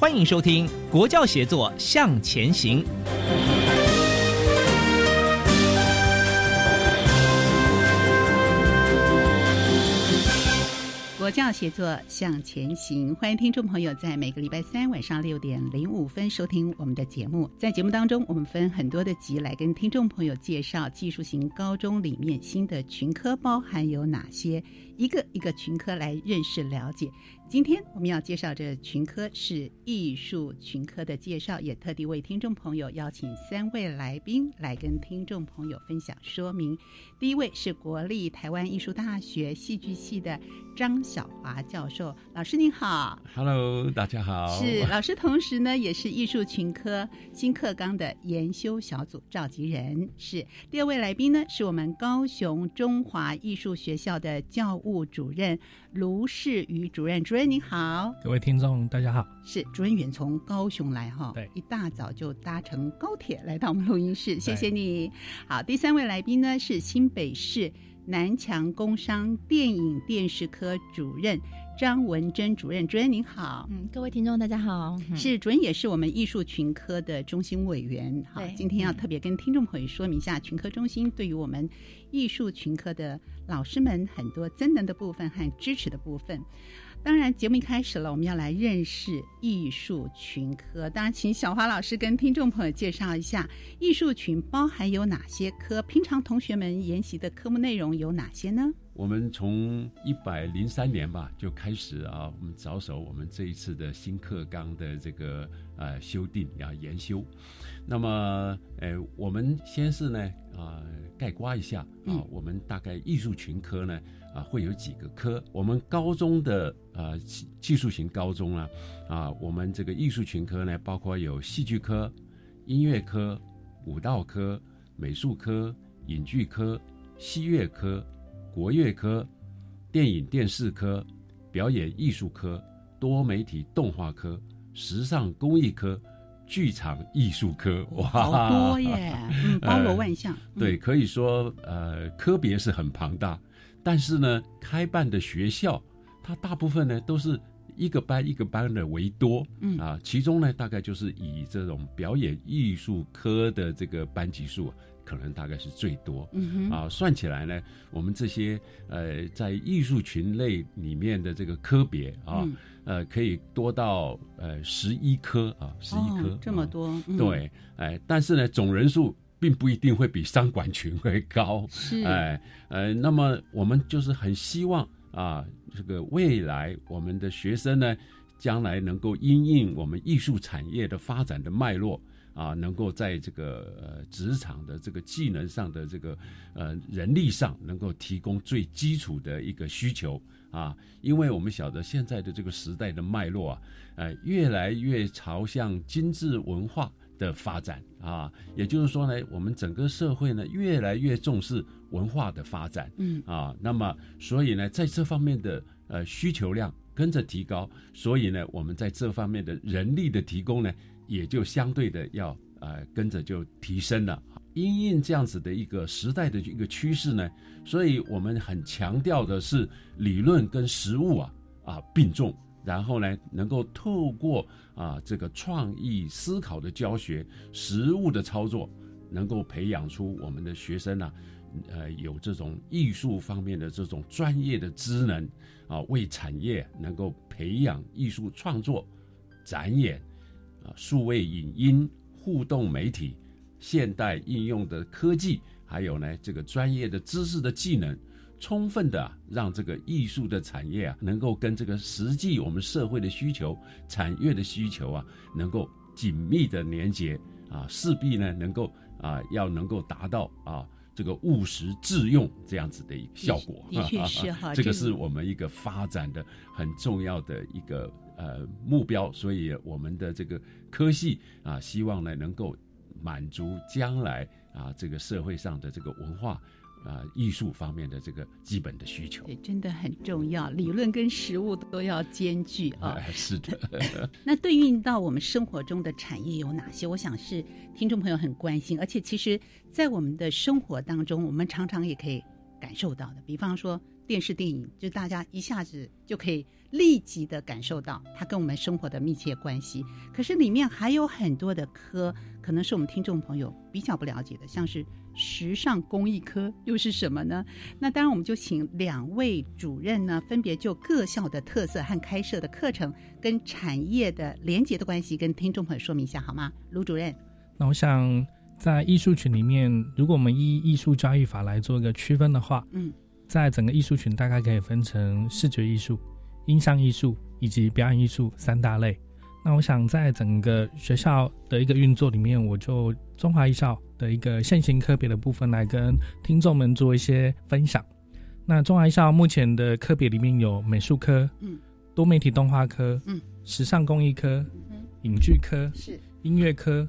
欢迎收听《国教协作向前行》。国教协作向前行，欢迎听众朋友在每个礼拜三晚上六点零五分收听我们的节目。在节目当中，我们分很多的集来跟听众朋友介绍技术型高中里面新的群科包含有哪些，一个一个群科来认识了解。今天我们要介绍这群科是艺术群科的介绍，也特地为听众朋友邀请三位来宾来跟听众朋友分享说明。第一位是国立台湾艺术大学戏剧系的张小华教授，老师您好。Hello，大家好。是老师，同时呢也是艺术群科新课纲的研修小组召集人。是第二位来宾呢，是我们高雄中华艺术学校的教务主任卢世瑜主任。主任您好，各位听众大家好。是主任远从高雄来哈，对，一大早就搭乘高铁来到我们录音室，谢谢你。好，第三位来宾呢是新北市南强工商电影电视科主任张文珍主任，主任您好。嗯，各位听众大家好。嗯、是主任也是我们艺术群科的中心委员。好，今天要特别跟听众朋友说明一下，群科中心对于我们艺术群科的老师们很多增能的部分和支持的部分。当然，节目一开始了，我们要来认识艺术群科。当然，请小华老师跟听众朋友介绍一下艺术群包含有哪些科，平常同学们研习的科目内容有哪些呢？我们从一百零三年吧就开始啊，我们着手我们这一次的新课纲的这个呃修订啊研修。那么，呃，我们先是呢啊概括一下啊，我们大概艺术群科呢。啊，会有几个科？我们高中的呃技术型高中呢，啊，我们这个艺术群科呢，包括有戏剧科、音乐科、舞蹈科、美术科、影剧科、西乐科、国乐科、电影电视科、表演艺术科、多媒体动画科、时尚工艺科、剧场艺术科。哇，好多耶！嗯，包罗万象。呃、对，可以说呃，科别是很庞大。但是呢，开办的学校，它大部分呢都是一个班一个班的为多，嗯啊，其中呢大概就是以这种表演艺术科的这个班级数，可能大概是最多，嗯啊，算起来呢，我们这些呃在艺术群类里面的这个科别啊，嗯、呃，可以多到呃十一科啊，十一科、哦、这么多，嗯、对，哎，但是呢，总人数。并不一定会比商管群会高，是哎呃，那么我们就是很希望啊，这个未来我们的学生呢，将来能够因应我们艺术产业的发展的脉络啊，能够在这个呃职场的这个技能上的这个呃人力上，能够提供最基础的一个需求啊，因为我们晓得现在的这个时代的脉络啊，呃，越来越朝向精致文化。的发展啊，也就是说呢，我们整个社会呢越来越重视文化的发展，嗯啊，那么所以呢，在这方面的呃需求量跟着提高，所以呢，我们在这方面的人力的提供呢，也就相对的要呃跟着就提升了。因应这样子的一个时代的一个趋势呢，所以我们很强调的是理论跟实物啊啊并重。然后呢，能够透过啊这个创意思考的教学、实物的操作，能够培养出我们的学生啊，呃，有这种艺术方面的这种专业的知能啊，为产业能够培养艺术创作、展演啊、数位影音、互动媒体、现代应用的科技，还有呢这个专业的知识的技能。充分的让这个艺术的产业啊，能够跟这个实际我们社会的需求、产业的需求啊，能够紧密的连接啊，势必呢能够啊，要能够达到啊这个务实致用这样子的一个效果。的确 是哈，这个是我们一个发展的很重要的一个呃目标，所以我们的这个科系啊，希望呢能够满足将来啊这个社会上的这个文化。啊，艺术方面的这个基本的需求，对，真的很重要。理论跟实物都要兼具啊。是的。那对应到我们生活中的产业有哪些？我想是听众朋友很关心，而且其实，在我们的生活当中，我们常常也可以感受到的。比方说电视电影，就大家一下子就可以立即的感受到它跟我们生活的密切关系。可是里面还有很多的科，可能是我们听众朋友比较不了解的，像是。时尚工艺科又是什么呢？那当然，我们就请两位主任呢，分别就各校的特色和开设的课程跟产业的连结的关系，跟听众朋友说明一下好吗？卢主任，那我想在艺术群里面，如果我们依艺术教育法来做一个区分的话，嗯，在整个艺术群大概可以分成视觉艺术、音像艺术以及表演艺术三大类。那我想在整个学校的一个运作里面，我就中华艺校。的一个现行科别的部分来跟听众们做一些分享。那中华艺校目前的科别里面有美术科、嗯，多媒体动画科、嗯，时尚工艺科、嗯，影剧科是音乐科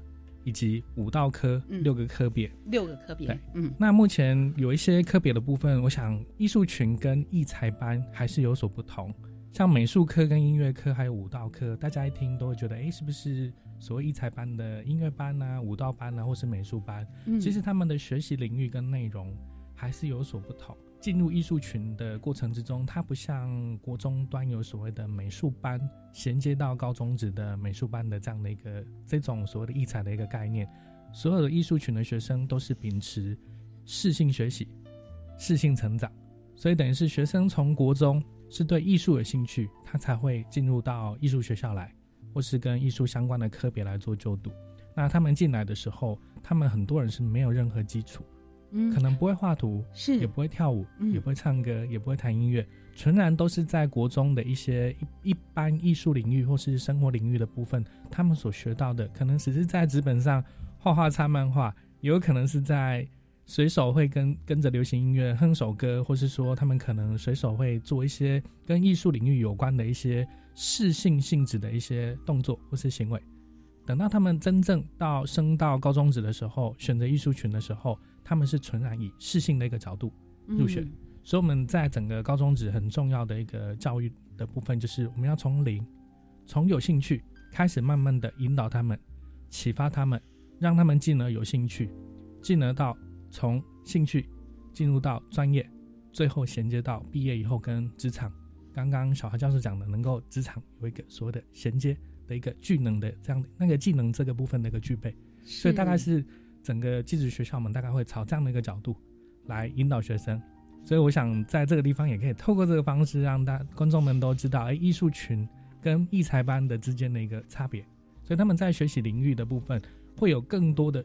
以及五道科六个科别，六个科别。对，嗯。那目前有一些科别的部分，我想艺术群跟艺才班还是有所不同。像美术科跟音乐科还有舞蹈科，大家一听都会觉得，哎，是不是？所谓艺才班的音乐班啊、舞蹈班啊，或是美术班，其实他们的学习领域跟内容还是有所不同。进入艺术群的过程之中，它不像国中端有所谓的美术班衔接到高中职的美术班的这样的一个这种所谓的艺才的一个概念。所有的艺术群的学生都是秉持适性学习、适性成长，所以等于是学生从国中是对艺术有兴趣，他才会进入到艺术学校来。或是跟艺术相关的科别来做就读，那他们进来的时候，他们很多人是没有任何基础，嗯，可能不会画图，是。也不会跳舞，也不会唱歌，也不会弹音乐，纯然都是在国中的一些一一般艺术领域或是生活领域的部分，他们所学到的，可能只是在纸本上画画、插漫画，也有可能是在随手会跟跟着流行音乐哼首歌，或是说他们可能随手会做一些跟艺术领域有关的一些。适性性质的一些动作或是行为，等到他们真正到升到高中职的时候，选择艺术群的时候，他们是纯然以适性的一个角度入选。所以我们在整个高中职很重要的一个教育的部分，就是我们要从零，从有兴趣开始，慢慢的引导他们，启发他们，让他们进而有兴趣，进而到从兴趣进入到专业，最后衔接到毕业以后跟职场。刚刚小何教授讲的，能够职场有一个所谓的衔接的一个技能的这样的那个技能这个部分的一个具备，所以大概是整个技职学校们大概会朝这样的一个角度来引导学生。所以我想在这个地方也可以透过这个方式让大观众们都知道，哎，艺术群跟艺才班的之间的一个差别。所以他们在学习领域的部分会有更多的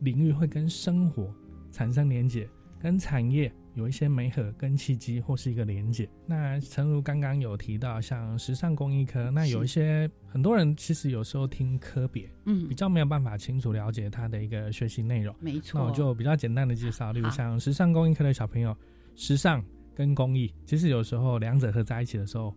领域会跟生活产生连结，跟产业。有一些美合跟契机或是一个连接。那诚如刚刚有提到，像时尚工艺科，那有一些很多人其实有时候听科别，嗯，比较没有办法清楚了解它的一个学习内容。没错，那我就比较简单的介绍，例如像时尚工艺科的小朋友，时尚跟工艺，其实有时候两者合在一起的时候，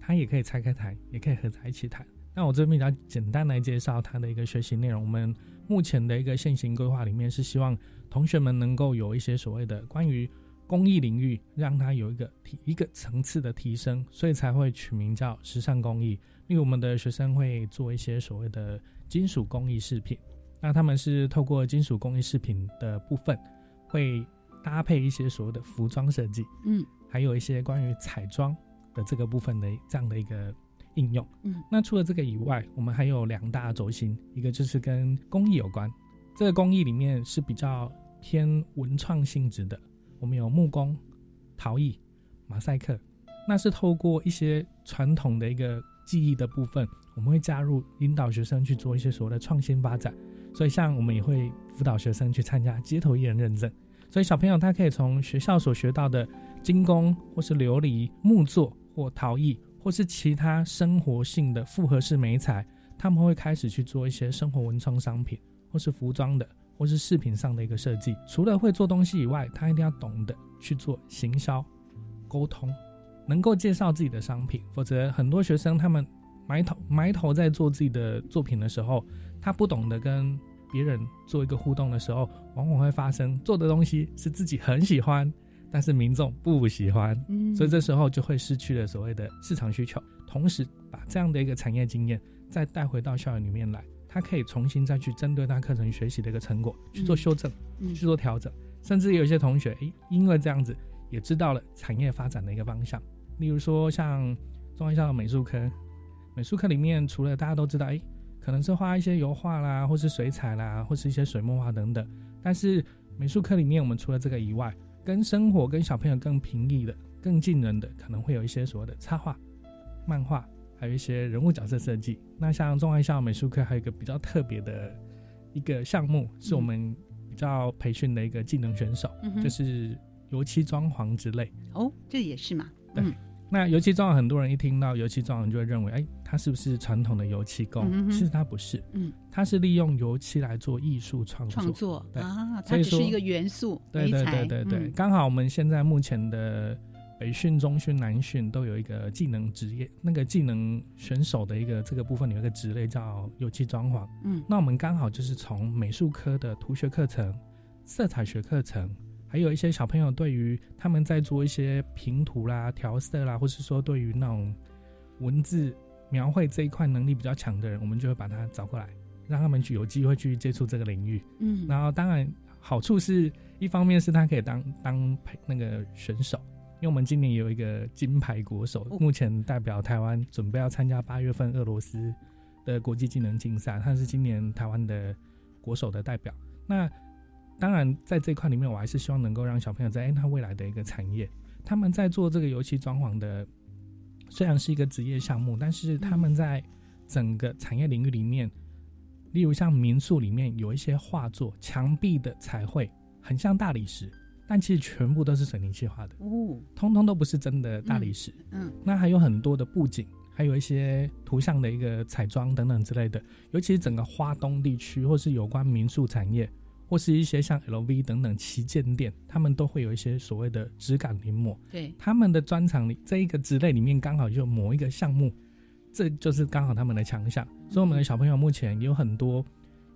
它也可以拆开谈，也可以合在一起谈。那我这边比较简单来介绍它的一个学习内容。我们目前的一个现行规划里面是希望同学们能够有一些所谓的关于工艺领域让它有一个提一个层次的提升，所以才会取名叫时尚工艺。因为我们的学生会做一些所谓的金属工艺饰品，那他们是透过金属工艺饰品的部分，会搭配一些所谓的服装设计，嗯，还有一些关于彩妆的这个部分的这样的一个应用。嗯，那除了这个以外，我们还有两大轴心，一个就是跟工艺有关，这个工艺里面是比较偏文创性质的。我们有木工、陶艺、马赛克，那是透过一些传统的一个技艺的部分，我们会加入引导学生去做一些所谓的创新发展。所以，像我们也会辅导学生去参加街头艺人认证。所以，小朋友他可以从学校所学到的精工，或是琉璃、木作或陶艺，或是其他生活性的复合式美彩，他们会开始去做一些生活文创商品，或是服装的。或是饰品上的一个设计，除了会做东西以外，他一定要懂得去做行销、沟通，能够介绍自己的商品。否则，很多学生他们埋头埋头在做自己的作品的时候，他不懂得跟别人做一个互动的时候，往往会发生做的东西是自己很喜欢，但是民众不喜欢，嗯所以这时候就会失去了所谓的市场需求。同时，把这样的一个产业经验再带回到校园里面来，他可以重新再去针对他课程学习的一个成果去做修正、嗯去做调整，甚至有一些同学，诶，因为这样子也知道了产业发展的一个方向。例如说，像中外校的美术科，美术课里面除了大家都知道，诶，可能是画一些油画啦，或是水彩啦，或是一些水墨画等等。但是美术课里面，我们除了这个以外，跟生活、跟小朋友更平易的、更近人的，可能会有一些所谓的插画、漫画，还有一些人物角色设计。那像中外校美术课还有一个比较特别的一个项目，是我们比较培训的一个技能选手，嗯就是油漆装潢之类。哦，这也是嘛，对。嗯那油漆装潢，很多人一听到油漆装潢就会认为，哎，它是不是传统的油漆工？其实它不是，嗯，它是利用油漆来做艺术创作。创作啊，它只是一个元素，对对对对对，嗯刚好我们现在目前的北训、中训、南训都有一个技能职业，那个技能选手的一个这个部分有一个职类叫油漆装潢。嗯那我们刚好就是从美术科的图学课程、色彩学课程，还有一些小朋友对于他们在做一些平涂啦、调色啦，或是说对于那种文字描绘这一块能力比较强的人，我们就会把他找过来，让他们去有机会去接触这个领域。嗯，然后当然好处是一方面是他可以当当培那个选手，因为我们今年有一个金牌国手，哦目前代表台湾准备要参加八月份俄罗斯的国际技能竞赛，他是今年台湾的国手的代表。那当然在这一块里面，我还是希望能够让小朋友在哎他未来的一个产业，他们在做这个油漆装潢的，虽然是一个职业项目，但是他们在整个产业领域里面。例如像民宿里面有一些画作，墙壁的彩绘很像大理石，但其实全部都是水泥漆画的，哦，通通都不是真的大理石。嗯那还有很多的布景，还有一些图像的一个彩妆等等之类的，尤其是整个花东地区，或是有关民宿产业，或是一些像 LV 等等旗舰店，他们都会有一些所谓的质感临摹。对，他们的专场里这一个职类里面刚好就有某一个项目，这就是刚好他们的强项。所以我们的小朋友目前有很多，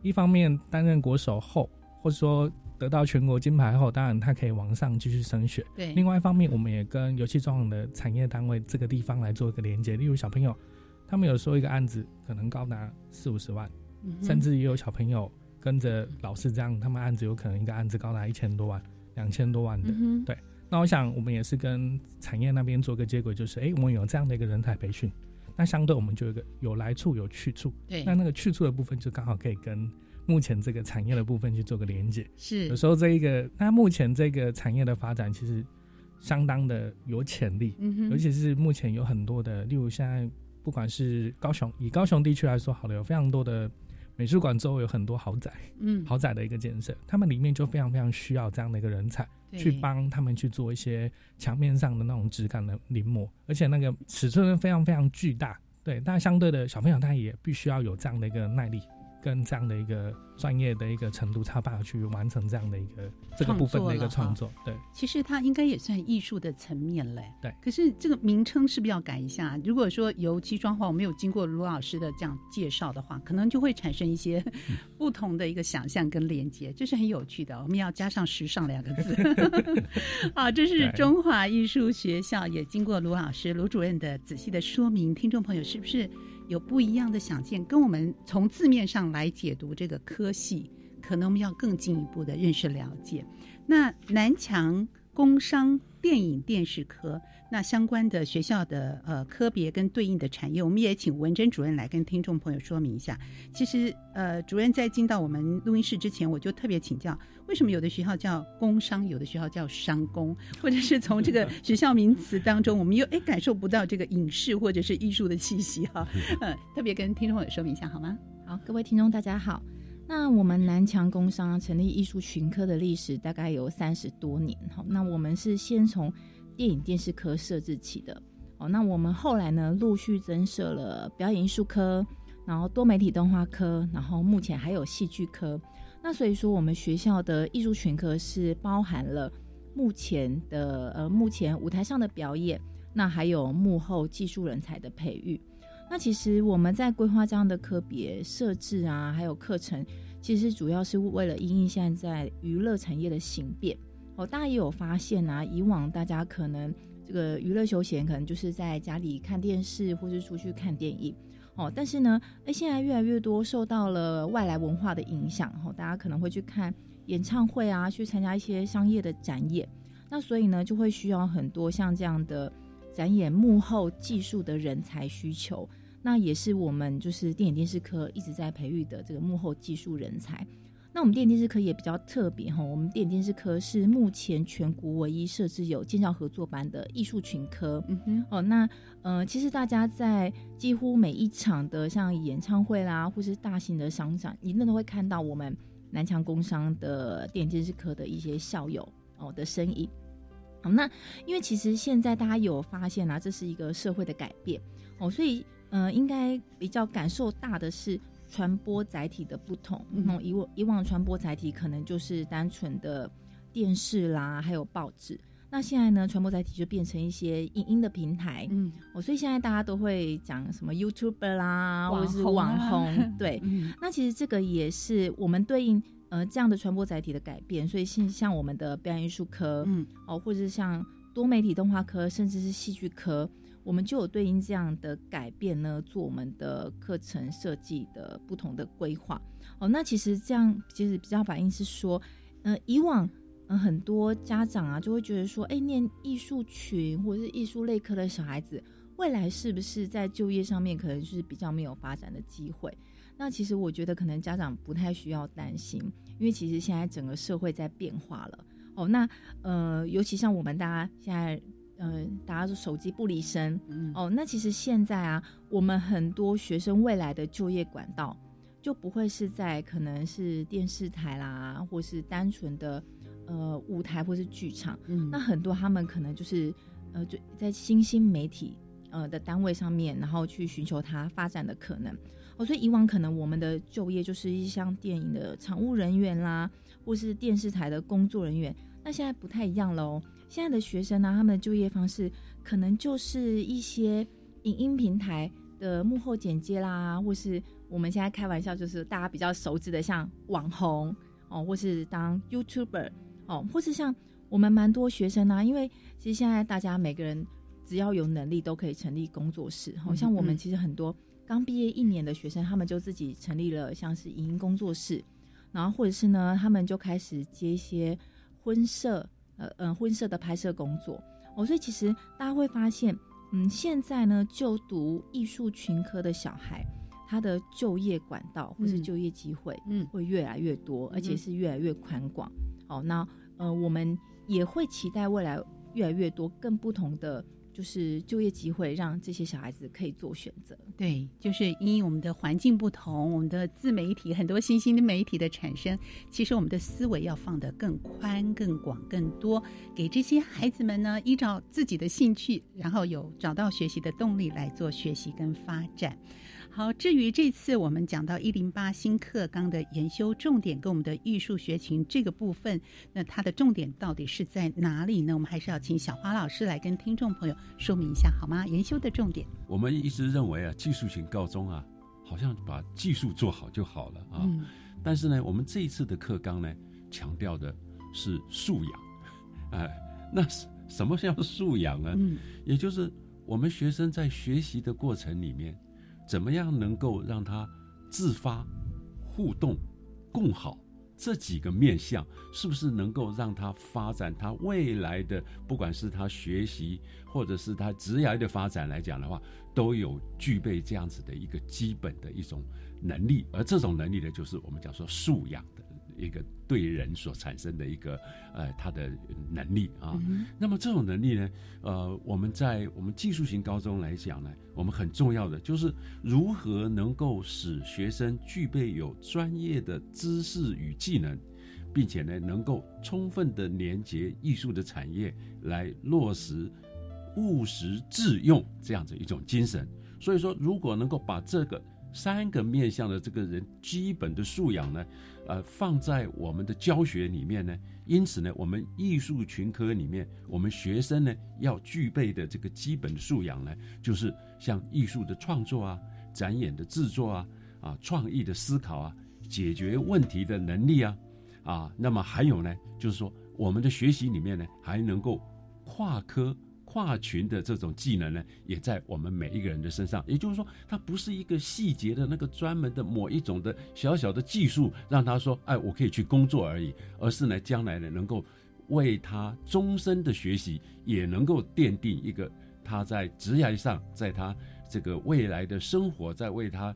一方面担任国手后，或者说得到全国金牌后，当然他可以往上继续升学。对，另外一方面，我们也跟游戏装潢的产业单位这个地方来做一个连接。例如小朋友，他们有时候一个案子可能高达四五十万，嗯甚至也有小朋友跟着老师这样，他们案子有可能一个案子高达一千多万、两千多万的。嗯对那我想，我们也是跟产业那边做个接轨，就是，哎，我们有这样的一个人才培训，那相对我们就有一个有来处有去处，对，那那个去处的部分就刚好可以跟目前这个产业的部分去做个连接。是。有时候这一个，那目前这个产业的发展其实相当的有潜力，嗯哼，尤其是目前有很多的，例如现在不管是高雄，以高雄地区来说好了，有非常多的美术馆周围有很多豪宅，嗯，豪宅的一个建设，他们里面就非常非常需要这样的一个人才。去帮他们去做一些墙面上的那种质感的临摹，而且那个尺寸非常非常巨大，对，但相对的小朋友他也必须要有这样的一个耐力跟这样的一个专业的一个程度，才有办法去完成这样的一个这个部分的一个创作，对。其实它应该也算艺术的层面嘞。对可是这个名称是不是要改一下？如果说油漆装潢，我没有经过卢老师的这样介绍的话，可能就会产生一些不同的一个想象跟连接，这是很有趣的。我们要加上“时尚”两个字。啊，这是中华艺术学校，也经过卢老师、卢主任的仔细的说明，听众朋友是不是有不一样的想见？跟我们从字面上来解读这个科系，可能我们要更进一步的认识了解。那南强工商电影电视科，那相关的学校的呃科别跟对应的产业，我们也请文珍主任来跟听众朋友说明一下。其实呃，主任在进到我们录音室之前，我就特别请教，为什么有的学校叫工商，有的学校叫商工，或者是从这个 学校名词当中，我们又哎感受不到这个影视或者是艺术的气息哈、呃，特别跟听众朋友说明一下好吗？好，各位听众大家好。那我们南强工商成立艺术群科的历史大概有三十多年，好，那我们是先从电影电视科设置起的，哦，那我们后来呢陆续增设了表演艺术科，然后多媒体动画科，然后目前还有戏剧科。那所以说，我们学校的艺术群科是包含了目前的呃目前舞台上的表演，那还有幕后技术人才的培育。那其实我们在规划这样的科别设置啊，还有课程，其实主要是为了因应现在娱乐产业的形变。哦，大家也有发现啊，以往大家可能这个娱乐休闲可能就是在家里看电视，或是出去看电影。哦，但是呢，哎，现在越来越多受到了外来文化的影响，哦，大家可能会去看演唱会啊，去参加一些商业的展演。那所以呢，就会需要很多像这样的展演幕后技术的人才需求。那也是我们就是电影电视科一直在培育的这个幕后技术人才。那我们电影电视科也比较特别哈，我们电影电视科是目前全国唯一设置有建教合作班的艺术群科。嗯哼，哦，那呃，其实大家在几乎每一场的像演唱会啦，或是大型的商展，一定都会看到我们南强工商的电影电视科的一些校友哦的身影。好，那因为其实现在大家有发现啊，这是一个社会的改变哦，所以呃，应该比较感受大的是。传播载体的不同，嗯，以往以往传播载体可能就是单纯的电视啦，还有报纸。那现在呢，传播载体就变成一些影音的平台，嗯，哦，所以现在大家都会讲什么 YouTuber 啦，或者是网红，对。那其实这个也是我们对应呃这样的传播载体的改变。所以像像我们的表演艺术科，嗯，哦，或者是像多媒体动画科，甚至是戏剧科。我们就有对应这样的改变呢，做我们的课程设计的不同的规划。哦，那其实这样其实比较反映是说，呃，以往嗯很多家长啊就会觉得说，哎，念艺术群或者是艺术类科的小孩子，未来是不是在就业上面可能就是比较没有发展的机会？那其实我觉得可能家长不太需要担心，因为其实现在整个社会在变化了。哦，那呃，尤其像我们大家现在。嗯，大家说手机不离身，哦，那其实现在啊，我们很多学生未来的就业管道就不会是在可能是电视台啦，或是单纯的呃舞台或是剧场，嗯，那很多他们可能就是呃就在新兴媒体呃的单位上面，然后去寻求它发展的可能。哦，所以以往可能我们的就业就是一像电影的场务人员啦，或是电视台的工作人员，那现在不太一样喽。现在的学生呢，他们的就业方式可能就是一些影音平台的幕后剪接啦，或是我们现在开玩笑，就是大家比较熟知的像网红哦，或是当 YouTuber 哦，或是像我们蛮多学生呢，因为其实现在大家每个人只要有能力都可以成立工作室，好像我们其实很多刚毕业一年的学生，他们就自己成立了像是影音工作室，然后或者是呢，他们就开始接一些婚摄。呃嗯，婚摄的拍摄工作哦，所以其实大家会发现，嗯，现在呢，就读艺术群科的小孩，他的就业管道或是就业机会，嗯，会越来越多，而且是越来越宽广。哦，那呃，我们也会期待未来越来越多更不同的。就是就业机会，让这些小孩子可以做选择。对，就是因我们的环境不同，我们的自媒体很多新兴的媒体的产生，其实我们的思维要放得更宽、更广、更多，给这些孩子们呢，依照自己的兴趣，然后有找到学习的动力来做学习跟发展。好，至于这次我们讲到一零八新课纲的研修重点跟我们的艺术学群这个部分，那它的重点到底是在哪里呢？我们还是要请小花老师来跟听众朋友说明一下，好吗？研修的重点，我们一直认为啊，技术型高中啊，好像把技术做好就好了啊。但是呢，我们这一次的课纲呢，强调的是素养。哎，那什么叫素养呢？嗯，也就是我们学生在学习的过程里面。怎么样能够让他自发、互动、共好这几个面向，是不是能够让他发展他未来的，不管是他学习或者是他职业的发展来讲的话，都有具备这样子的一个基本的一种能力，而这种能力呢，就是我们讲说素养。一个对人所产生的一个呃，他的能力啊。那么这种能力呢，呃，我们在我们技术型高中来讲呢，我们很重要的就是如何能够使学生具备有专业的知识与技能，并且呢，能够充分的连接艺术的产业，来落实务实致用这样子一种精神。所以说，如果能够把这个三个面向的这个人基本的素养呢，呃，放在我们的教学里面呢。因此呢，我们艺术群科里面，我们学生呢要具备的这个基本的素养呢，就是像艺术的创作啊、展演的制作啊、啊创意的思考啊、解决问题的能力啊，啊，那么还有呢，就是说我们的学习里面呢，还能够跨科。跨群的这种技能呢，也在我们每一个人的身上。也就是说，它不是一个细节的那个专门的某一种的小小的技术，让他说，哎，我可以去工作而已，而是呢，将来呢，能够为他终身的学习，也能够奠定一个他在职业上，在他这个未来的生活，在为他。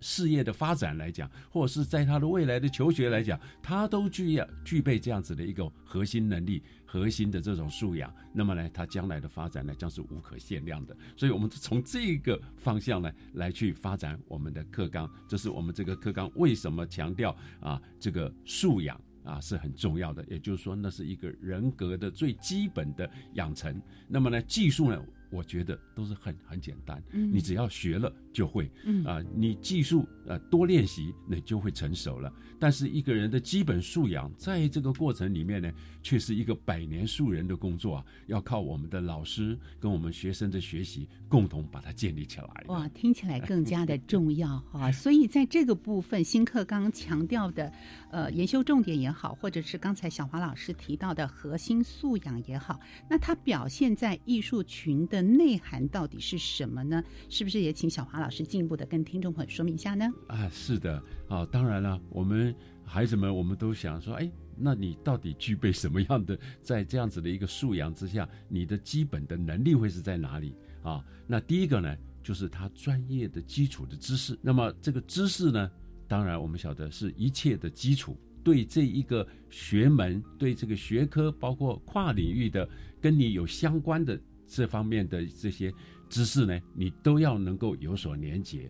事业的发展来讲，或者是在他的未来的求学来讲，他都具要具备这样子的一个核心能力、核心的这种素养。那么呢，他将来的发展呢，将是无可限量的。所以，我们从这个方向呢，来去发展我们的课纲。这是我们这个课纲为什么强调啊，这个素养啊是很重要的。也就是说，那是一个人格的最基本的养成。那么呢，技术呢？我觉得都是很很简单，你只要学了就会，啊，你技术呃多练习，那就会成熟了。但是一个人的基本素养，在这个过程里面呢，却是一个百年树人的工作啊，要靠我们的老师跟我们学生的学习，共同把它建立起来。哇，听起来更加的重要哈。所以在这个部分，新课刚强调的，呃，研修重点也好，或者是刚才小华老师提到的核心素养也好，那它表现在艺术群的。内涵到底是什么呢？是不是也请小华老师进一步的跟听众朋友说明一下呢？啊，是的，啊，当然了，我们孩子们，我们都想说，哎，那你到底具备什么样的，在这样子的一个素养之下，你的基本的能力会是在哪里啊？那第一个呢，就是他专业的基础的知识。那么这个知识呢，当然我们晓得是一切的基础，对这一个学门，对这个学科，包括跨领域的，跟你有相关的。这方面的这些知识呢，你都要能够有所连结。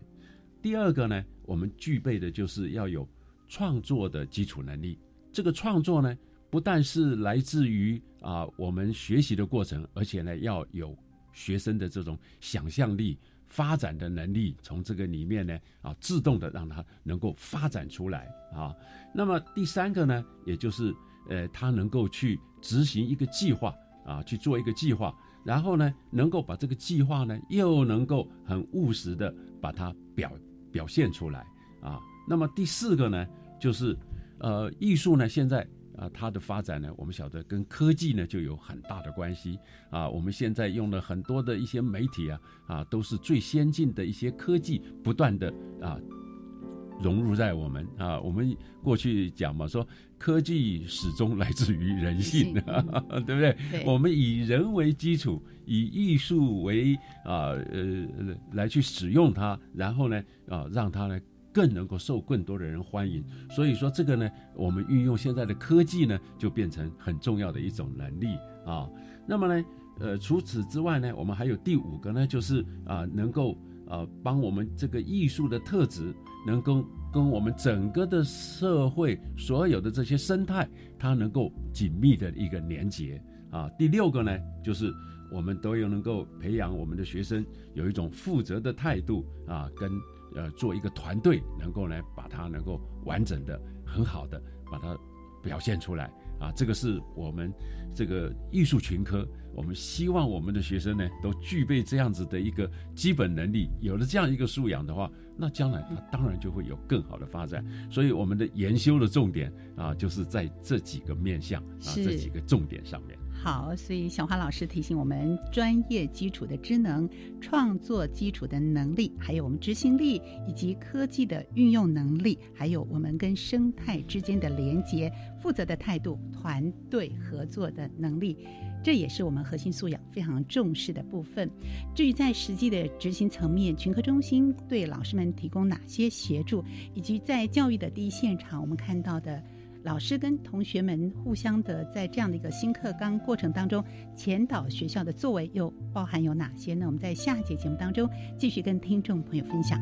第二个呢，我们具备的就是要有创作的基础能力。这个创作呢，不但是来自于啊我们学习的过程，而且呢要有学生的这种想象力发展的能力，从这个里面呢啊自动的让它能够发展出来啊。那么第三个呢，也就是呃他能够去执行一个计划啊，去做一个计划。然后呢，能够把这个计划呢，又能够很务实的把它表表现出来啊。那么第四个呢，就是呃，艺术呢，现在啊，它的发展呢，我们晓得跟科技呢就有很大的关系啊。我们现在用了很多的一些媒体啊啊，都是最先进的一些科技，不断的啊。融入在我们啊，我们过去讲嘛，说科技始终来自于人性，对不对？我们以人为基础，以艺术为啊呃来去使用它，然后呢啊让它呢更能够受更多的人欢迎。所以说这个呢，我们运用现在的科技呢，就变成很重要的一种能力啊。那么呢，呃，除此之外呢，我们还有第五个呢，就是啊能够。呃，帮我们这个艺术的特质，能够跟我们整个的社会所有的这些生态，它能够紧密的一个连接啊。第六个呢，就是我们都要能够培养我们的学生有一种负责的态度啊，跟呃做一个团队，能够呢把它能够完整的、很好的把它表现出来啊。这个是我们这个艺术群科。我们希望我们的学生呢，都具备这样子的一个基本能力。有了这样一个素养的话，那将来他当然就会有更好的发展。所以我们的研修的重点啊，就是在这几个面向啊，这几个重点上面。好，所以小花老师提醒我们，专业基础的职能、创作基础的能力，还有我们执行力以及科技的运用能力，还有我们跟生态之间的连接、负责的态度、团队合作的能力。这也是我们核心素养非常重视的部分。至于在实际的执行层面，群科中心对老师们提供哪些协助，以及在教育的第一现场，我们看到的老师跟同学们互相的在这样的一个新课纲过程当中，前导学校的作为又包含有哪些呢？我们在下一节节目当中继续跟听众朋友分享。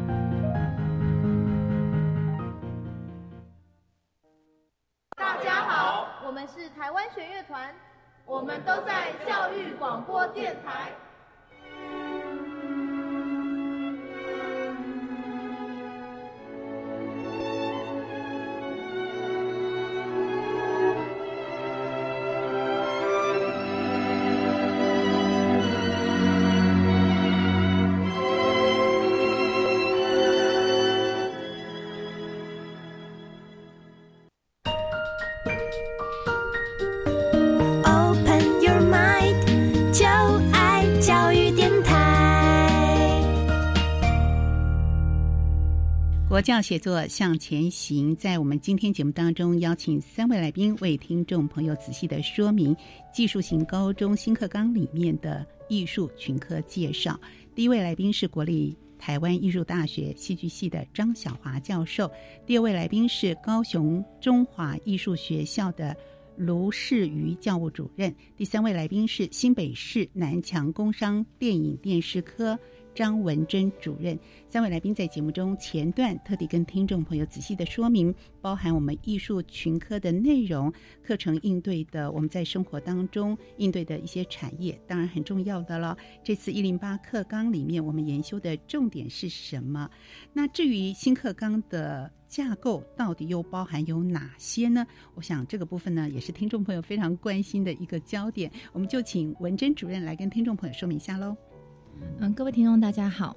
我们都在教育广播电台。教写作向前行，在我们今天节目当中，邀请三位来宾为听众朋友仔细的说明技术型高中新课纲里面的艺术群科介绍。第一位来宾是国立台湾艺术大学戏剧系的张晓华教授，第二位来宾是高雄中华艺术学校的卢世瑜教务主任，第三位来宾是新北市南强工商电影电视科。张文珍主任，三位来宾在节目中前段特地跟听众朋友仔细的说明，包含我们艺术群科的内容、课程应对的，我们在生活当中应对的一些产业，当然很重要的了。这次一零八课纲里面，我们研修的重点是什么？那至于新课纲的架构到底又包含有哪些呢？我想这个部分呢，也是听众朋友非常关心的一个焦点。我们就请文珍主任来跟听众朋友说明一下喽。嗯，各位听众大家好。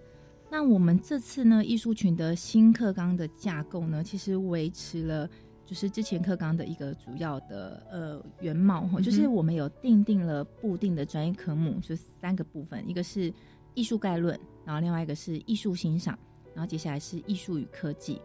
那我们这次呢，艺术群的新课纲的架构呢，其实维持了就是之前课纲的一个主要的呃原貌哈，就是我们有定定了固定的专业科目，就三个部分，一个是艺术概论，然后另外一个是艺术欣赏，然后接下来是艺术与科技。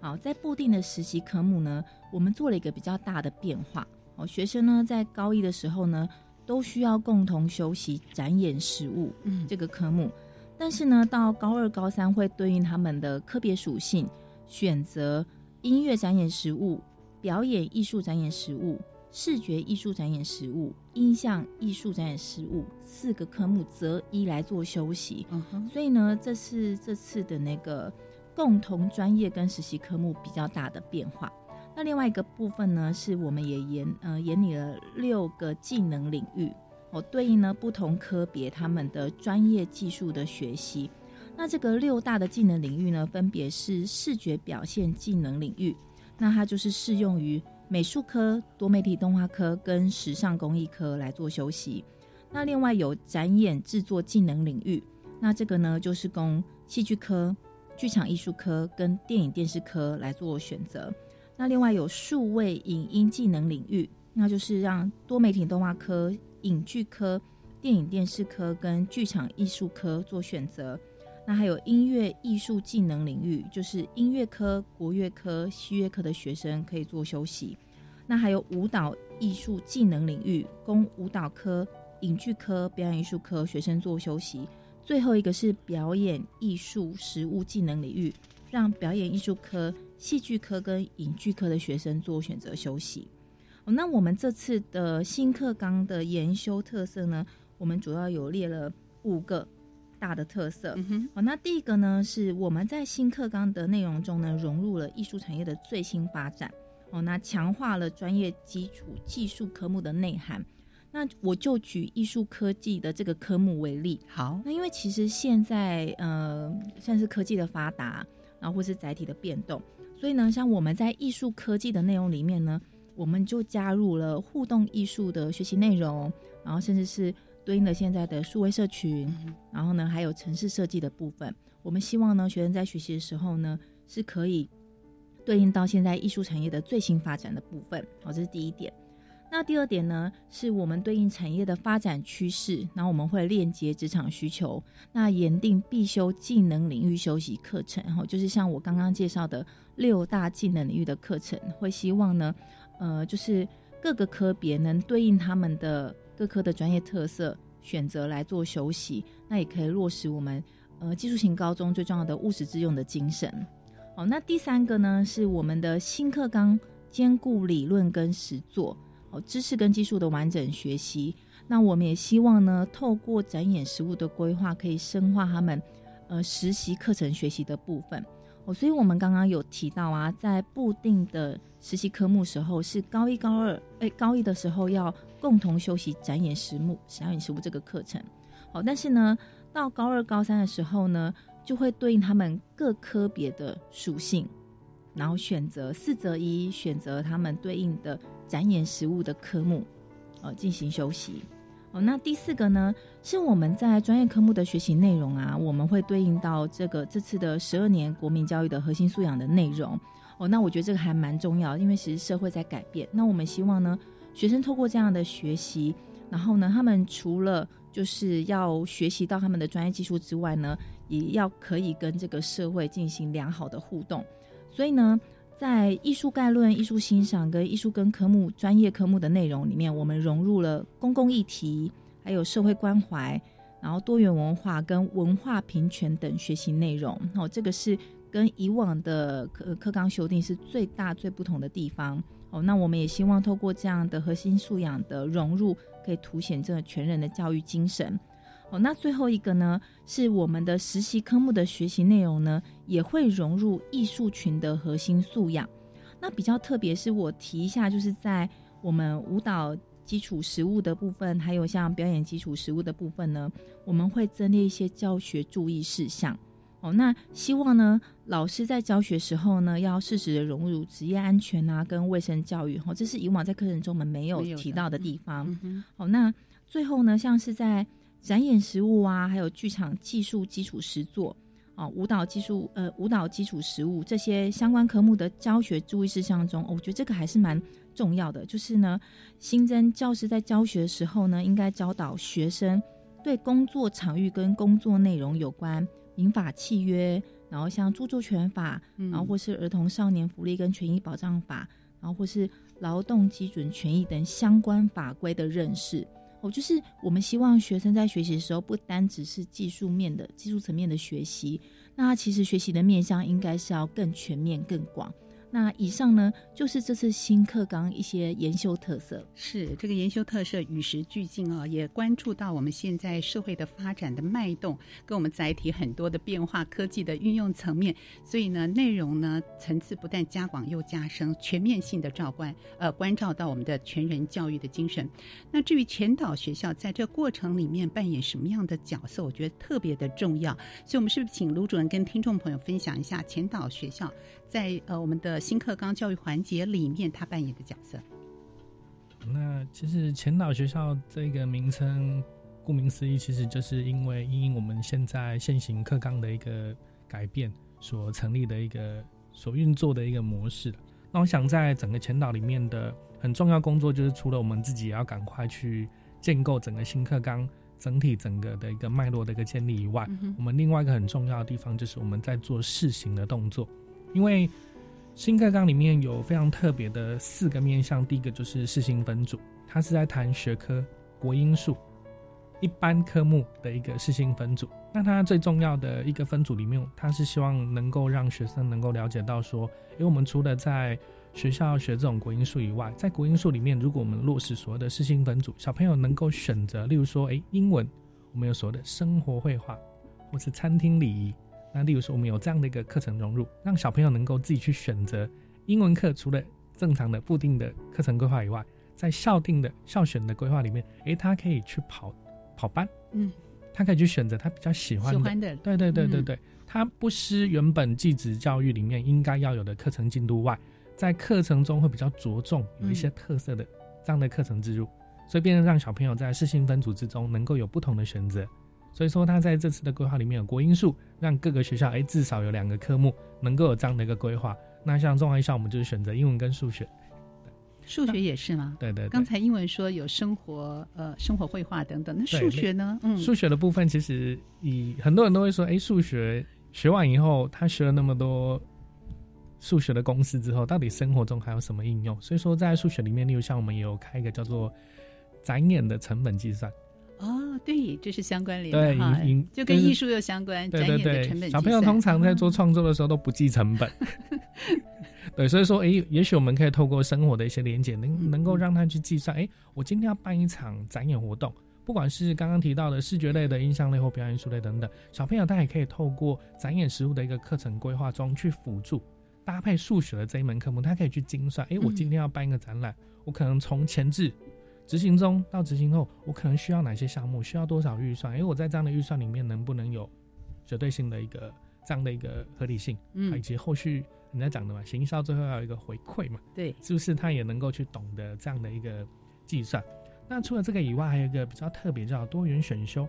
好，在固定的实习科目呢，我们做了一个比较大的变化。哦，学生呢在高一的时候呢。都需要共同修习展演实物这个科目，但是呢，到高二、高三会对应他们的科别属性，选择音乐展演实物、表演艺术展演实物、视觉艺术展演实物、音像艺术展演实物四个科目择一来做修习。所以呢，这是这次的那个共同专业跟实习科目比较大的变化。那另外一个部分呢，是我们也研呃研拟了六个技能领域，哦，对应呢不同科别他们的专业技术的学习。那这个六大的技能领域呢，分别是视觉表现技能领域，那它就是适用于美术科、多媒体动画科跟时尚工艺科来做修习。那另外有展演制作技能领域，那这个呢就是供戏剧科、剧场艺术科跟电影电视科来做选择。那另外有数位影音技能领域，那就是让多媒体动画科、影剧科、电影电视科跟剧场艺术科做选择。那还有音乐艺术技能领域，就是音乐科、国乐科、西乐科的学生可以做休息。那还有舞蹈艺术技能领域，供舞蹈科、影剧科、表演艺术科学生做休息。最后一个是表演艺术实务技能领域，让表演艺术科。戏剧科跟影剧科的学生做选择休息。哦，那我们这次的新课纲的研修特色呢，我们主要有列了五个大的特色。好，那第一个呢，是我们在新课纲的内容中呢，融入了艺术产业的最新发展。哦，那强化了专业基础技术科目的内涵。那我就举艺术科技的这个科目为例。好，那因为其实现在呃，算是科技的发达，然后或是载体的变动，所以呢，像我们在艺术科技的内容里面呢，我们就加入了互动艺术的学习内容，然后甚至是对应的现在的数位社群，然后呢，还有城市设计的部分。我们希望呢，学生在学习的时候呢，是可以对应到现在艺术产业的最新发展的部分。好，这是第一点。那第二点呢，是我们对应产业的发展趋势，然后我们会链接职场需求，那研定必修技能领域休息课程，然后就是像我刚刚介绍的六大技能领域的课程，会希望呢，呃，就是各个科别能对应他们的各科的专业特色，选择来做休息，那也可以落实我们呃技术型高中最重要的务实之用的精神。好，那第三个呢，是我们的新课纲兼顾理论跟实作。哦，知识跟技术的完整学习，那我们也希望呢，透过展演实物的规划，可以深化他们呃实习课程学习的部分。哦，所以我们刚刚有提到啊，在固定的实习科目时候是高一高二，哎，高一的时候要共同修习展演实物、展演实物这个课程。好，但是呢，到高二高三的时候呢，就会对应他们各科别的属性，然后选择四择一，选择他们对应的。展演实物的科目，呃，进行休息。哦，那第四个呢，是我们在专业科目的学习内容啊，我们会对应到这个这次的十二年国民教育的核心素养的内容。哦，那我觉得这个还蛮重要，因为其实社会在改变。那我们希望呢，学生透过这样的学习，然后呢，他们除了就是要学习到他们的专业技术之外呢，也要可以跟这个社会进行良好的互动。所以呢。在艺术概论、艺术欣赏跟艺术跟科目专业科目的内容里面，我们融入了公共议题，还有社会关怀，然后多元文化跟文化平权等学习内容。哦，这个是跟以往的课课纲修订是最大最不同的地方。哦，那我们也希望透过这样的核心素养的融入，可以凸显这个全人的教育精神。哦，那最后一个呢，是我们的实习科目的学习内容呢，也会融入艺术群的核心素养。那比较特别是我提一下，就是在我们舞蹈基础实务的部分，还有像表演基础实务的部分呢，我们会增列一些教学注意事项。哦，那希望呢，老师在教学时候呢，要适时的融入职业安全啊，跟卫生教育。哦，这是以往在课程中我们没有提到的地方。好，那最后呢，像是在展演实物啊，还有剧场技术基础实作啊，舞蹈技术呃，舞蹈基础实物这些相关科目的教学注意事项中，我觉得这个还是蛮重要的。就是呢，新增教师在教学的时候呢，应该教导学生对工作场域跟工作内容有关民法契约，然后像著作权法，然后或是儿童少年福利跟权益保障法，然后或是劳动基准权益等相关法规的认识。哦，就是我们希望学生在学习的时候，不单只是技术面的技术层面的学习，那其实学习的面向应该是要更全面、更广。那以上呢，就是这次新课纲一些研修特色。是这个研修特色与时俱进啊，也关注到我们现在社会的发展的脉动，跟我们载体很多的变化、科技的运用层面。所以呢，内容呢层次不但加广又加深，全面性的照关呃关照到我们的全人教育的精神。那至于前导学校在这过程里面扮演什么样的角色，我觉得特别的重要。所以，我们是不是请卢主任跟听众朋友分享一下前导学校？在呃，我们的新课纲教育环节里面，他扮演的角色。那其实前导学校这个名称，顾名思义，其实就是因为因我们现在现行课纲的一个改变所成立的一个所运作的一个模式。那我想在整个前导里面的很重要工作，就是除了我们自己也要赶快去建构整个新课纲整体整个的一个脉络的一个建立以外，我们另外一个很重要的地方就是我们在做试行的动作。因为新课纲里面有非常特别的四个面向，第一个就是试行分组，它是在谈学科国英数一般科目的一个试行分组。那它最重要的一个分组里面，它是希望能够让学生能够了解到说，因为我们除了在学校学这种国英数以外，在国英数里面，如果我们落实所谓的四性分组，小朋友能够选择，例如说，诶，英文，我们有所谓的生活绘画，或是餐厅礼仪。那例如说，我们有这样的一个课程融入，让小朋友能够自己去选择英文课，除了正常的固定的课程规划以外，在校定的校选的规划里面，诶，他可以去跑跑班，嗯，他可以去选择他比较喜欢的，喜欢的，对对对对对，他不失原本寄职教育里面应该要有的课程进度外，在课程中会比较着重有一些特色的这样的课程植入，所以变成让小朋友在适性分组之中能够有不同的选择。所以说，他在这次的规划里面有国英数，让各个学校哎至少有两个科目能够有这样的一个规划。那像中华校，我们就是选择英文跟数学。数学也是吗？对对。刚才英文说有生活呃生活绘画等等，那数学呢？嗯，数学的部分其实以很多人都会说，哎，数学学完以后，他学了那么多数学的公式之后，到底生活中还有什么应用？所以说，在数学里面，例如像我们也有开一个叫做展演的成本计算。哦，对，这是相关联的哈，就跟艺术又相关。对对对，小朋友通常在做创作的时候都不计成本。对，所以说，哎，也许我们可以透过生活的一些连接，能能够让他去计算。哎，我今天要办一场展演活动，不管是刚刚提到的视觉类的、音像类或表演艺术类等等，小朋友他也可以透过展演实物的一个课程规划中去辅助搭配数学的这一门科目，他可以去精算。哎，我今天要办一个展览，我可能从前置、执行中到执行后，我可能需要哪些项目，需要多少预算？因为，我在这样的预算里面能不能有绝对性的一个这样的一个合理性？嗯，以及后续。人家讲的嘛，行销最后要有一个回馈嘛，对，是不是他也能够去懂得这样的一个计算？那除了这个以外，还有一个比较特别叫多元选修。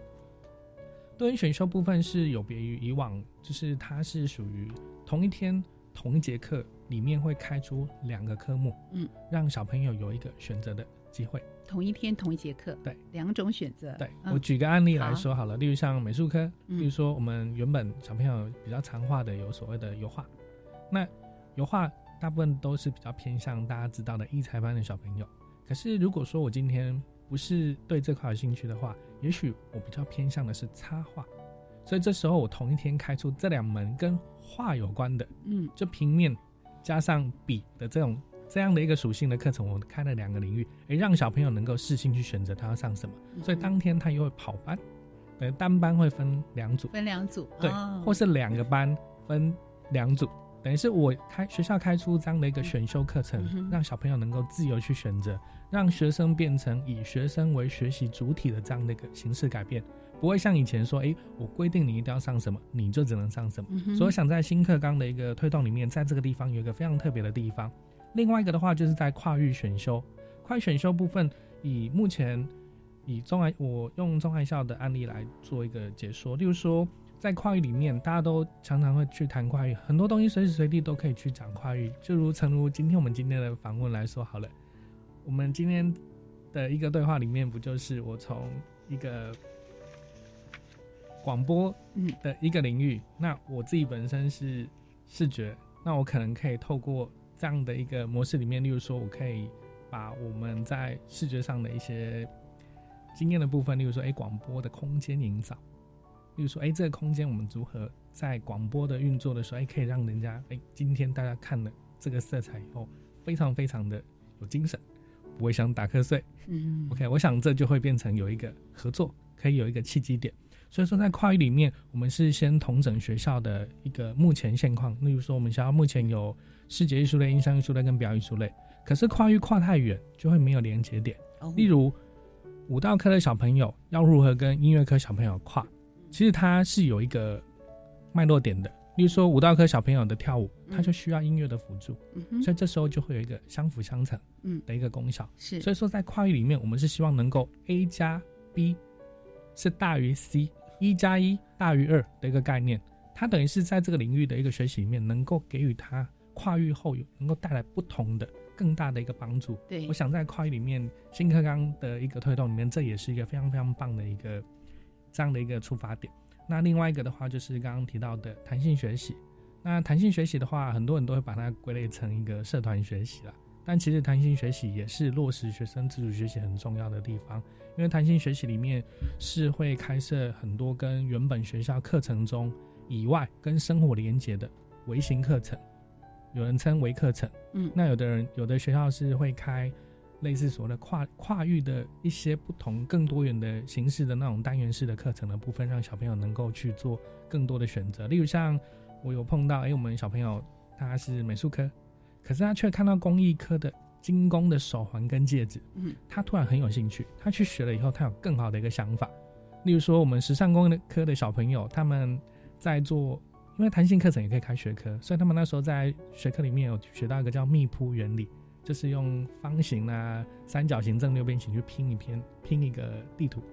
多元选修部分是有别于以往，就是它是属于同一天同一节课里面会开出两个科目，嗯，让小朋友有一个选择的机会。同一天同一节课，对，两种选择。对我举个案例来说好了，例如像美术科，例如说我们原本小朋友比较常画的有所谓的油画。那油画大部分都是比较偏向大家知道的艺才班的小朋友。可是如果说我今天不是对这块有兴趣的话，也许我比较偏向的是插画。所以这时候我同一天开出这两门跟画有关的，嗯，就平面加上笔的这种这样的一个属性的课程，我开了两个领域，诶，让小朋友能够适性去选择他要上什么。所以当天他又会跑班，等单班会分两组，分两组，对，或是两个班分两组。等于是我开学校开出这样的一个选修课程，让小朋友能够自由去选择，让学生变成以学生为学习主体的这样的一个形式改变，不会像以前说，哎，我规定你一定要上什么，你就只能上什么。所以我想在新课纲的一个推动里面，在这个地方有一个非常特别的地方。另外一个的话，就是在跨域选修，跨域选修部分，以目前以中爱，我用中爱校的案例来做一个解说，例如说。在跨域里面，大家都常常会去谈跨域，很多东西随时随地都可以去讲跨域。就如诚如今天我们今天的访问来说好了，我们今天的一个对话里面，不就是我从一个广播的一个领域，那我自己本身是视觉，那我可能可以透过这样的一个模式里面，例如说我可以把我们在视觉上的一些经验的部分，例如说哎广播的空间营造。例如说，哎，这个空间我们如何在广播的运作的时候，哎，可以让人家，哎，今天大家看了这个色彩以后，非常非常的有精神，不会想打瞌睡。嗯，OK，我想这就会变成有一个合作，可以有一个契机点。所以说，在跨域里面，我们是先统整学校的一个目前现况。例如说，我们学校目前有视觉艺术类、音像艺术类跟表演艺术类，可是跨域跨太远，就会没有连接点。例如，舞蹈科的小朋友要如何跟音乐科小朋友跨？其实它是有一个脉络点的，例如说舞蹈科小朋友的跳舞，他就需要音乐的辅助，所以这时候就会有一个相辅相成的一个功效。是，所以说在跨域里面，我们是希望能够 A 加 B 是大于 C，一加一大于二的一个概念。它等于是在这个领域的一个学习里面，能够给予他跨域后有能够带来不同的、更大的一个帮助。对，我想在跨域里面新课纲的一个推动里面，这也是一个非常非常棒的一个。这样的一个出发点，那另外一个的话就是刚刚提到的弹性学习。那弹性学习的话，很多人都会把它归类成一个社团学习了。但其实弹性学习也是落实学生自主学习很重要的地方，因为弹性学习里面是会开设很多跟原本学校课程中以外跟生活连接的微型课程。有人称为课程，嗯，那有的人有的学校是会开类似所谓的跨跨域的一些不同更多元的形式的那种单元式的课程的部分，让小朋友能够去做更多的选择。例如像我有碰到，哎，我们小朋友他是美术科，可是他却看到工艺科的精工的手环跟戒指，嗯，他突然很有兴趣，他去学了以后，他有更好的一个想法。例如说，我们时尚工科的小朋友，他们在做，因为弹性课程也可以开学科，所以他们那时候在学科里面有学到一个叫密铺原理，就是用方形啊、三角形、正六边形去拼一篇拼一个地图。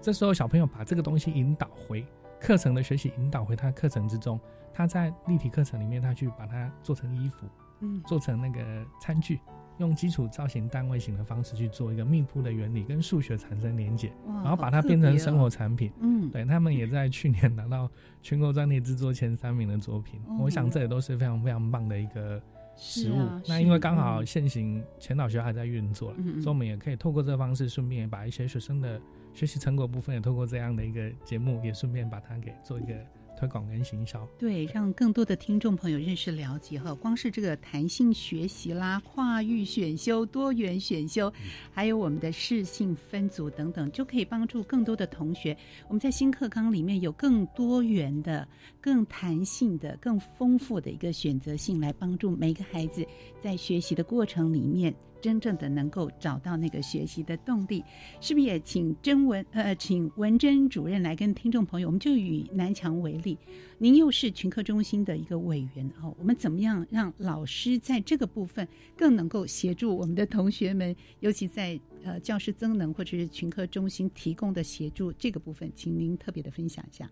这时候小朋友把这个东西引导回课程的学习，引导回他课程之中，他在立体课程里面，他去把它做成衣服，嗯，做成那个餐具。用基础造型单位型的方式去做一个密铺的原理，跟数学产生连结，然后把它变成生活产品。嗯，对他们也在去年拿到全国专利制作前三名的作品。我想这也都是非常非常棒的一个食物。那因为刚好现行前导学还在运作，所以我们也可以透过这个方式，顺便也把一些学生的学习成果部分也透过这样的一个节目，也顺便把它给做一个。推广跟行销，对，让更多的听众朋友认识了解哈。光是这个弹性学习啦、跨域选修、多元选修，还有我们的适性分组等等，就可以帮助更多的同学。我们在新课纲里面有更多元的、更弹性的、更丰富的一个选择性，来帮助每个孩子在学习的过程里面。真正的能够找到那个学习的动力，是不是也请甄文呃，请文珍主任来跟听众朋友，我们就以南墙为例，您又是群科中心的一个委员哦，我们怎么样让老师在这个部分更能够协助我们的同学们，尤其在呃教师增能或者是群科中心提供的协助这个部分，请您特别的分享一下。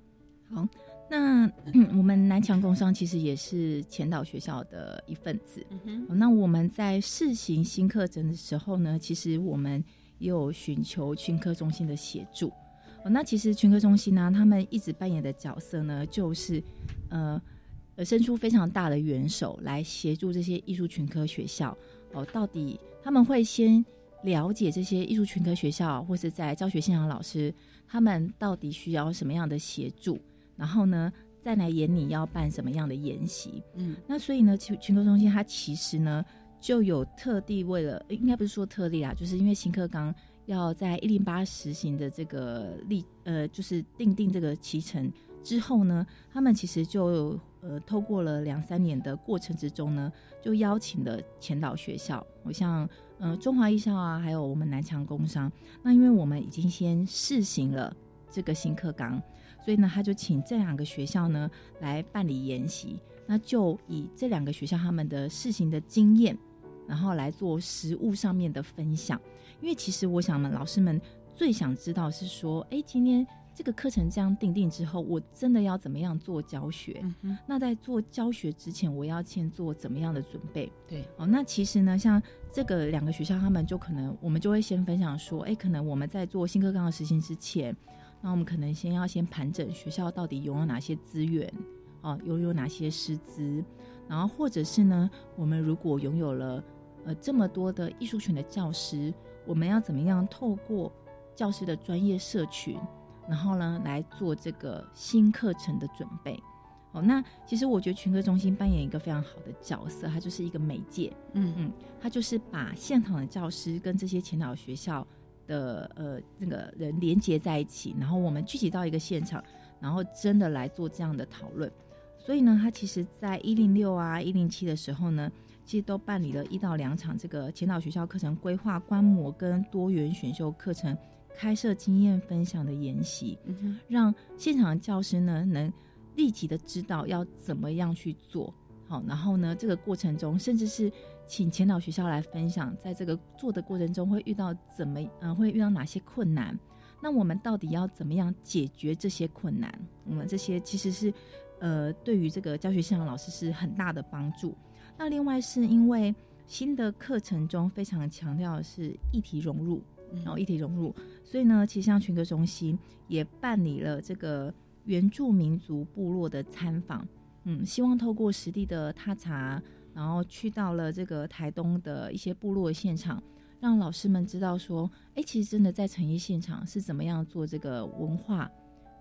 好。那我们南强工商其实也是前导学校的一份子。那我们在试行新课程的时候呢，其实我们也有寻求群科中心的协助。那其实群科中心呢，他们一直扮演的角色呢，就是呃，伸出非常大的援手来协助这些艺术群科学校。哦，到底他们会先了解这些艺术群科学校或是在教学现场老师，他们到底需要什么样的协助？然后呢，再来演你要办什么样的研习，嗯，那所以呢，群群科中心它其实呢就有特地为了，应该不是说特例啦，就是因为新课纲要在一零八实行的这个立，呃，就是定定这个期程之后呢，他们其实就呃透过了两三年的过程之中呢，就邀请了前导学校，我像呃中华艺校啊，还有我们南强工商，那因为我们已经先试行了这个新课纲。所以呢，他就请这两个学校呢来办理研习，那就以这两个学校他们的试行的经验，然后来做实物上面的分享。因为其实我想呢，老师们最想知道是说，哎，今天这个课程这样定定之后，我真的要怎么样做教学？那在做教学之前，我要先做怎么样的准备？对，哦，那其实呢，像这个两个学校，他们就可能我们就会先分享说，哎，可能我们在做新课纲的实行之前。那我们可能先要先盘整学校到底拥有哪些资源，哦，拥有哪些师资，然后或者是呢，我们如果拥有了呃这么多的艺术群的教师，我们要怎么样透过教师的专业社群，然后呢来做这个新课程的准备？哦，那其实我觉得群科中心扮演一个非常好的角色，它就是一个媒介，嗯嗯，它就是把现场的教师跟这些前导学校。的呃那个人连接在一起，然后我们聚集到一个现场，然后真的来做这样的讨论。所以呢，他其实在一零六啊一零七的时候呢，其实都办理了一到两场这个前导学校课程规划、观摩跟多元选修课程开设经验分享的研习，让现场的教师呢能立即的知道要怎么样去做好。然后呢，这个过程中甚至是。请前导学校来分享，在这个做的过程中会遇到怎么，嗯，会遇到哪些困难？那我们到底要怎么样解决这些困难？我们这些其实是，呃，对于这个教学现场老师是很大的帮助。那另外是因为新的课程中非常强调的是议题融入，然后议题融入，所以呢，其实像群科中心也办理了这个原住民族部落的参访，嗯，希望透过实地的踏查。然后去到了这个台东的一些部落现场，让老师们知道说，哎，其实真的在成衣现场是怎么样做这个文化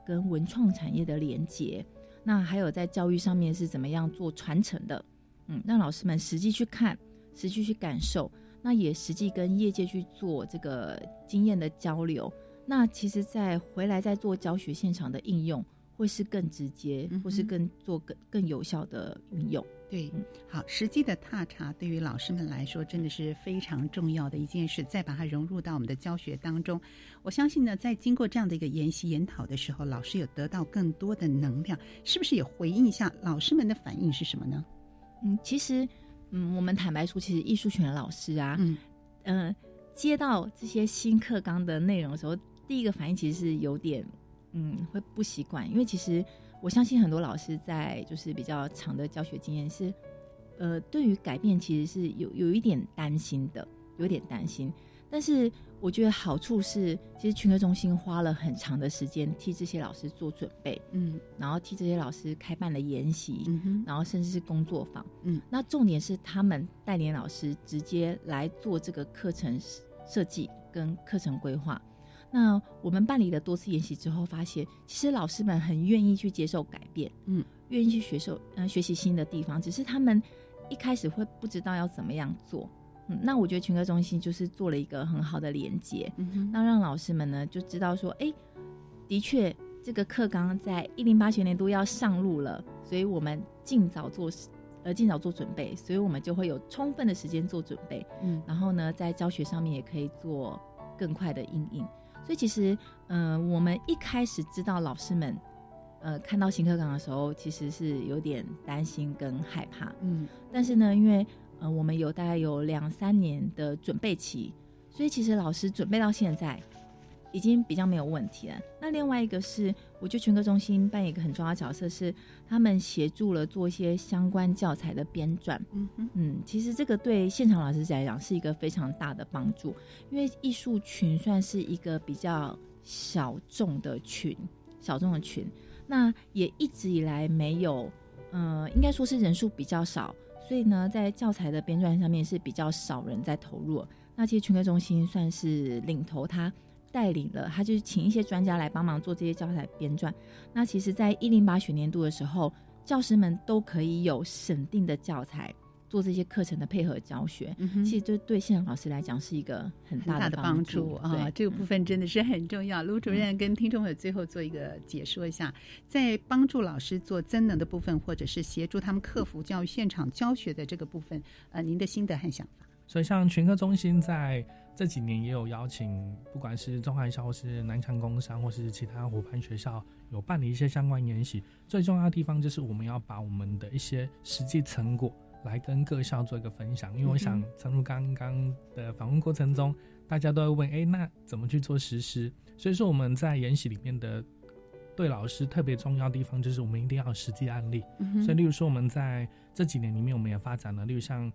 跟文创产业的连接，那还有在教育上面是怎么样做传承的，嗯，让老师们实际去看，实际去感受，那也实际跟业界去做这个经验的交流。那其实，在回来再做教学现场的应用，会是更直接，或是更做更更有效的运用。对，好，实际的踏查对于老师们来说真的是非常重要的一件事。再把它融入到我们的教学当中，我相信呢，在经过这样的一个研习研讨的时候，老师有得到更多的能量，是不是也回应一下老师们的反应是什么呢？嗯，其实，嗯，我们坦白说，其实艺术群的老师啊，嗯，呃，接到这些新课纲的内容的时候，第一个反应其实是有点，嗯，会不习惯，因为其实。我相信很多老师在就是比较长的教学经验是，呃，对于改变其实是有有一点担心的，有点担心。但是我觉得好处是，其实群科中心花了很长的时间替这些老师做准备，嗯，然后替这些老师开办了研习，嗯然后甚至是工作坊，嗯，那重点是他们带领老师直接来做这个课程设计跟课程规划。那我们办理了多次研习之后，发现其实老师们很愿意去接受改变，嗯，愿意去学受，嗯，学习新的地方。只是他们一开始会不知道要怎么样做，嗯，那我觉得群科中心就是做了一个很好的连接，嗯那让老师们呢就知道说，哎，的确这个课纲在一零八学年度要上路了，所以我们尽早做，呃，尽早做准备，所以我们就会有充分的时间做准备，嗯，然后呢，在教学上面也可以做更快的应应。所以其实，嗯，我们一开始知道老师们，呃，看到新课纲的时候，其实是有点担心跟害怕，嗯。但是呢，因为，呃，我们有大概有两三年的准备期，所以其实老师准备到现在。已经比较没有问题了。那另外一个是，我觉得群科中心扮演一个很重要的角色，是他们协助了做一些相关教材的编撰。嗯嗯，其实这个对现场老师来讲是一个非常大的帮助，因为艺术群算是一个比较小众的群，小众的群，那也一直以来没有，呃，应该说是人数比较少，所以呢，在教材的编撰上面是比较少人在投入。那其实全科中心算是领头，他。带领了，他就是请一些专家来帮忙做这些教材编撰。那其实，在一零八学年度的时候，教师们都可以有审定的教材做这些课程的配合教学。其实，这对现场老师来讲是一个很大的帮助啊。这个部分真的是很重要。卢主任跟听众朋友最后做一个解说一下，在帮助老师做增能的部分，或者是协助他们克服教育现场教学的这个部分，呃，您的心得和想法。所以，像群科中心在。这几年也有邀请，不管是中华校或是南强工商，或是其他伙伴学校，有办理一些相关研习。最重要的地方就是我们要把我们的一些实际成果来跟各校做一个分享。因为我想，正如刚刚的访问过程中，大家都会问：哎，那怎么去做实施？所以说，我们在研习里面的对老师特别重要的地方，就是我们一定要有实际案例。所以，例如说，我们在这几年里面，我们也发展了，例如像。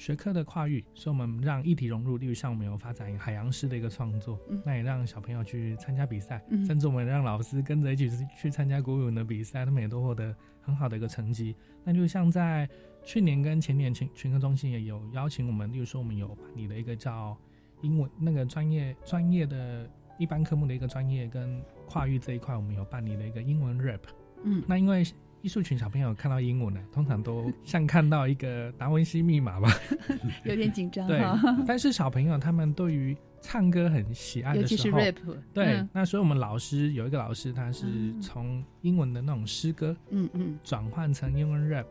学科的跨域，所以我们让议题融入，例如像我们有发展海洋诗的一个创作，那也让小朋友去参加比赛，甚至我们让老师跟着一起去参加国语文的比赛，他们也都获得很好的一个成绩。那就像在去年跟前年群群科中心也有邀请我们，例如说我们有办理了一个叫英文那个专业专业的一般科目的一个专业跟跨域这一块，我们有办理了一个英文 rap。嗯，那因为。艺术群小朋友看到英文呢，通常都像看到一个达文西密码吧，有点紧张。对，但是小朋友他们对于唱歌很喜爱的时候，对，那所以我们老师有一个老师，他是从英文的那种诗歌，嗯嗯，转换成英文 rap，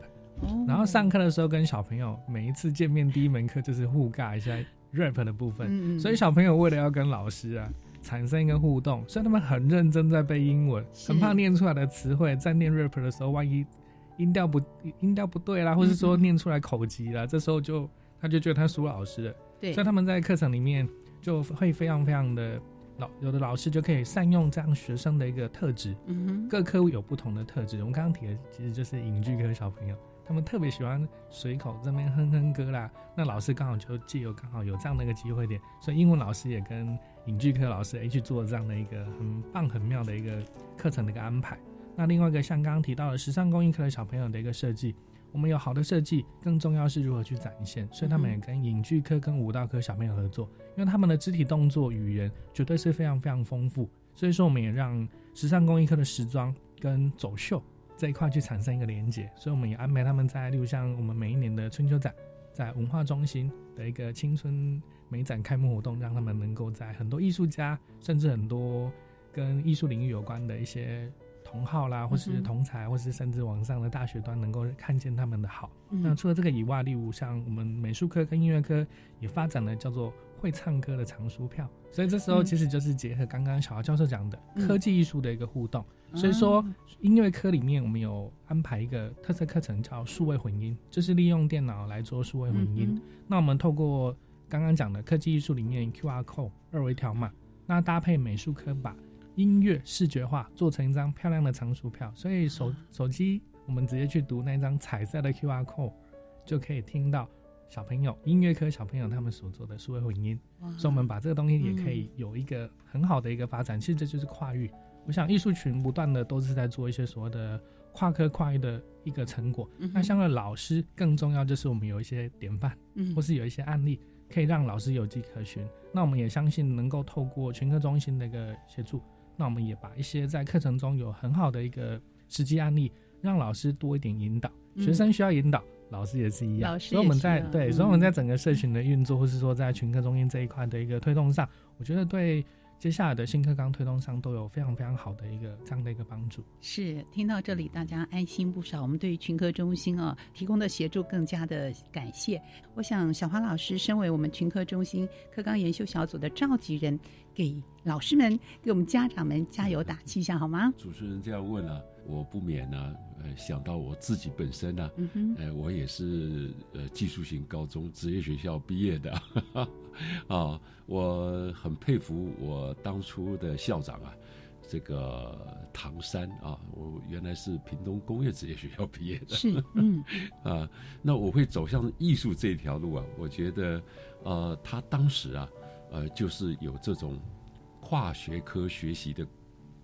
然后上课的时候跟小朋友每一次见面第一门课就是互尬一下 rap 的部分，所以小朋友为了要跟老师啊。产生一个互动，所以他们很认真在背英文，很怕念出来的词汇在念 rap 的时候，万一音调不音调不对啦，或是说念出来口急了，这时候就他就觉得他输老师了。对，所以他们在课程里面就会非常非常的老，有的老师就可以善用这样学生的一个特质。嗯哼，各科有不同的特质。我们刚刚提的其实就是影剧科小朋友。他们特别喜欢随口这边哼哼歌啦，那老师刚好就借由刚好有这样的一个机会点，所以英文老师也跟影剧课老师一起做这样的一个很棒很妙的一个课程的一个安排。那另外一个像刚刚提到的时尚工艺课的小朋友的一个设计，我们有好的设计，更重要是如何去展现，所以他们也跟影剧课跟舞蹈科小朋友合作，因为他们的肢体动作语言绝对是非常非常丰富，所以说我们也让时尚工艺课的时装跟走秀。这一块去产生一个连接，所以我们也安排他们在，例如像我们每一年的春秋展，在文化中心的一个青春美展开幕活动，让他们能够在很多艺术家，甚至很多跟艺术领域有关的一些同好啦，或是同才，或是甚至网上的大学端，能够看见他们的好。嗯那除了这个以外，例如像我们美术科跟音乐科也发展了叫做会唱歌的藏书票，所以这时候嗯其实就是结合刚刚小姚教授讲的嗯科技艺术的一个互动。所以说哦，音乐科里面我们有安排一个特色课程，叫数位混音，就是利用电脑来做数位混音。嗯那我们透过刚刚讲的科技艺术里面 QR code 二维条码，那搭配美术科把音乐视觉化，做成一张漂亮的藏书票。所以手手机我们直接去读那张彩色的 QR code，就可以听到小朋友音乐科小朋友他们所做的数位混音。所以我们把这个东西也可以有一个很好的一个发展。其实这就是跨域。我想艺术群不断的都是在做一些所谓的跨科跨域的一个成果。嗯那相对老师更重要就是我们有一些典范，嗯或是有一些案例，可以让老师有迹可循。那我们也相信能够透过群科中心的一个协助，那我们也把一些在课程中有很好的一个实际案例，让老师多一点引导。嗯学生需要引导，老师也是一样。老师所以我们在对，嗯所以我们在整个社群的运作，或是说在群科中心这一块的一个推动上，我觉得对接下来的新课纲推动上都有非常非常好的一个这样的一个帮助。是听到这里，大家安心不少。我们对于群科中心啊提供的协助更加的感谢。我想小花老师身为我们群科中心课纲研修小组的召集人，给老师们、给我们家长们加油打气一下好吗？主持人这样问啊，我不免呢、呃，想到我自己本身呢、嗯哼。呃，我也是呃技术型高中职业学校毕业的，啊，我很佩服我当初的校长啊，这个唐山啊，我原来是屏东工业职业学校毕业的，是嗯。啊，那我会走向艺术这条路啊，我觉得呃，他当时啊，呃，就是有这种跨学科学习的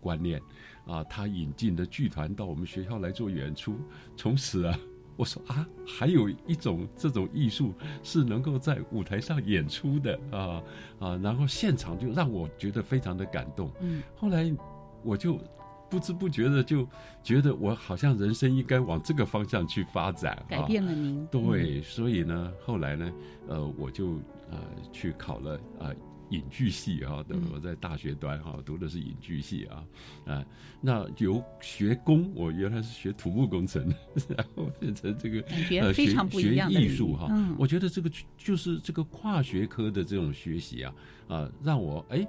观念啊，他引进的剧团到我们学校来做演出，从此啊。我说啊，还有一种这种艺术是能够在舞台上演出的啊啊，然后现场就让我觉得非常的感动。嗯，后来我就不知不觉的就觉得我好像人生应该往这个方向去发展，改变了您啊对，所以呢，后来呢，呃，我就呃去考了啊。影剧系啊，对，嗯我在大学端哈、读的是影剧系啊，啊，那由学工，我原来是学土木工程，然后变成这个感觉呃学非常不一学样的艺术哈、嗯我觉得这个就是这个跨学科的这种学习啊，啊，让我哎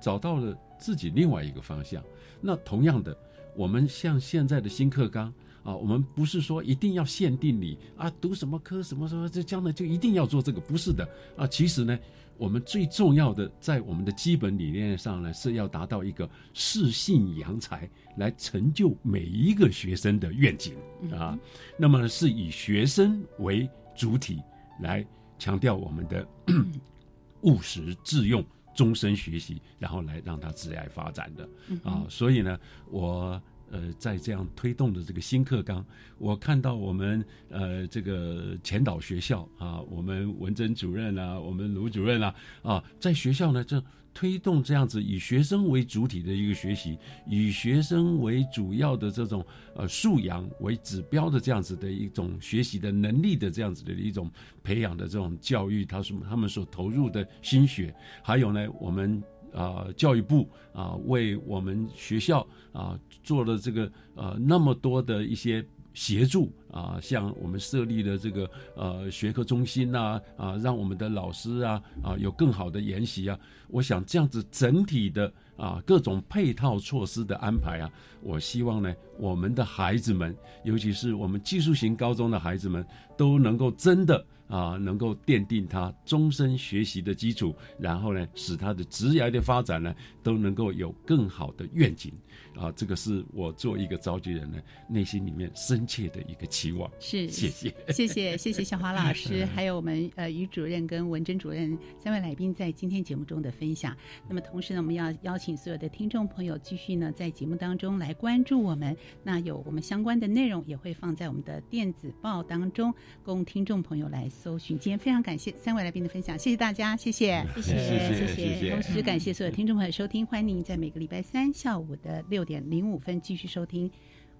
找到了自己另外一个方向。那同样的，我们像现在的新课纲啊，我们不是说一定要限定你啊读什么科什么什么，这将来就一定要做这个，不是的啊。其实呢，我们最重要的在我们的基本理念上呢，是要达到一个适性扬才，来成就每一个学生的愿景啊。那么是以学生为主体来强调我们的 务实致用。终身学习，然后来让他自爱发展的嗯啊，所以呢，我呃在这样推动的这个新课纲，我看到我们呃这个前导学校啊，我们文珍主任啊，我们卢主任啊啊，在学校呢这推动这样子以学生为主体的一个学习，以学生为主要的这种呃素养为指标的这样子的一种学习的能力的这样子的一种培养的这种教育，他说他们所投入的心血，还有呢我们。啊、教育部啊、为我们学校啊、做了这个呃那么多的一些协助啊、像我们设立的这个呃学科中心呐啊让我们的老师啊啊有更好的研习啊，我想这样子整体的啊各种配套措施的安排啊，我希望呢我们的孩子们，尤其是我们技术型高中的孩子们，都能够真的。啊，能够奠定他终身学习的基础，然后呢，使他的职业的发展呢，都能够有更好的愿景。啊，这个是我做一个召集人呢，内心里面深切的一个期望。是，谢谢，谢谢，谢谢小华老师，还有我们呃于主任跟文珍主任三位来宾在今天节目中的分享。那么同时呢，我们要邀请所有的听众朋友继续呢在节目当中来关注我们。那有我们相关的内容也会放在我们的电子报当中，供听众朋友来搜寻。今天非常感谢三位来宾的分享，谢谢大家，谢谢，谢谢谢谢谢谢同时感谢所有听众朋友收听，欢迎您在每个礼拜三下午的六点零五分继续收听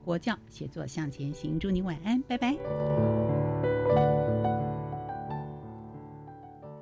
国教写作向前行。祝您晚安，拜拜。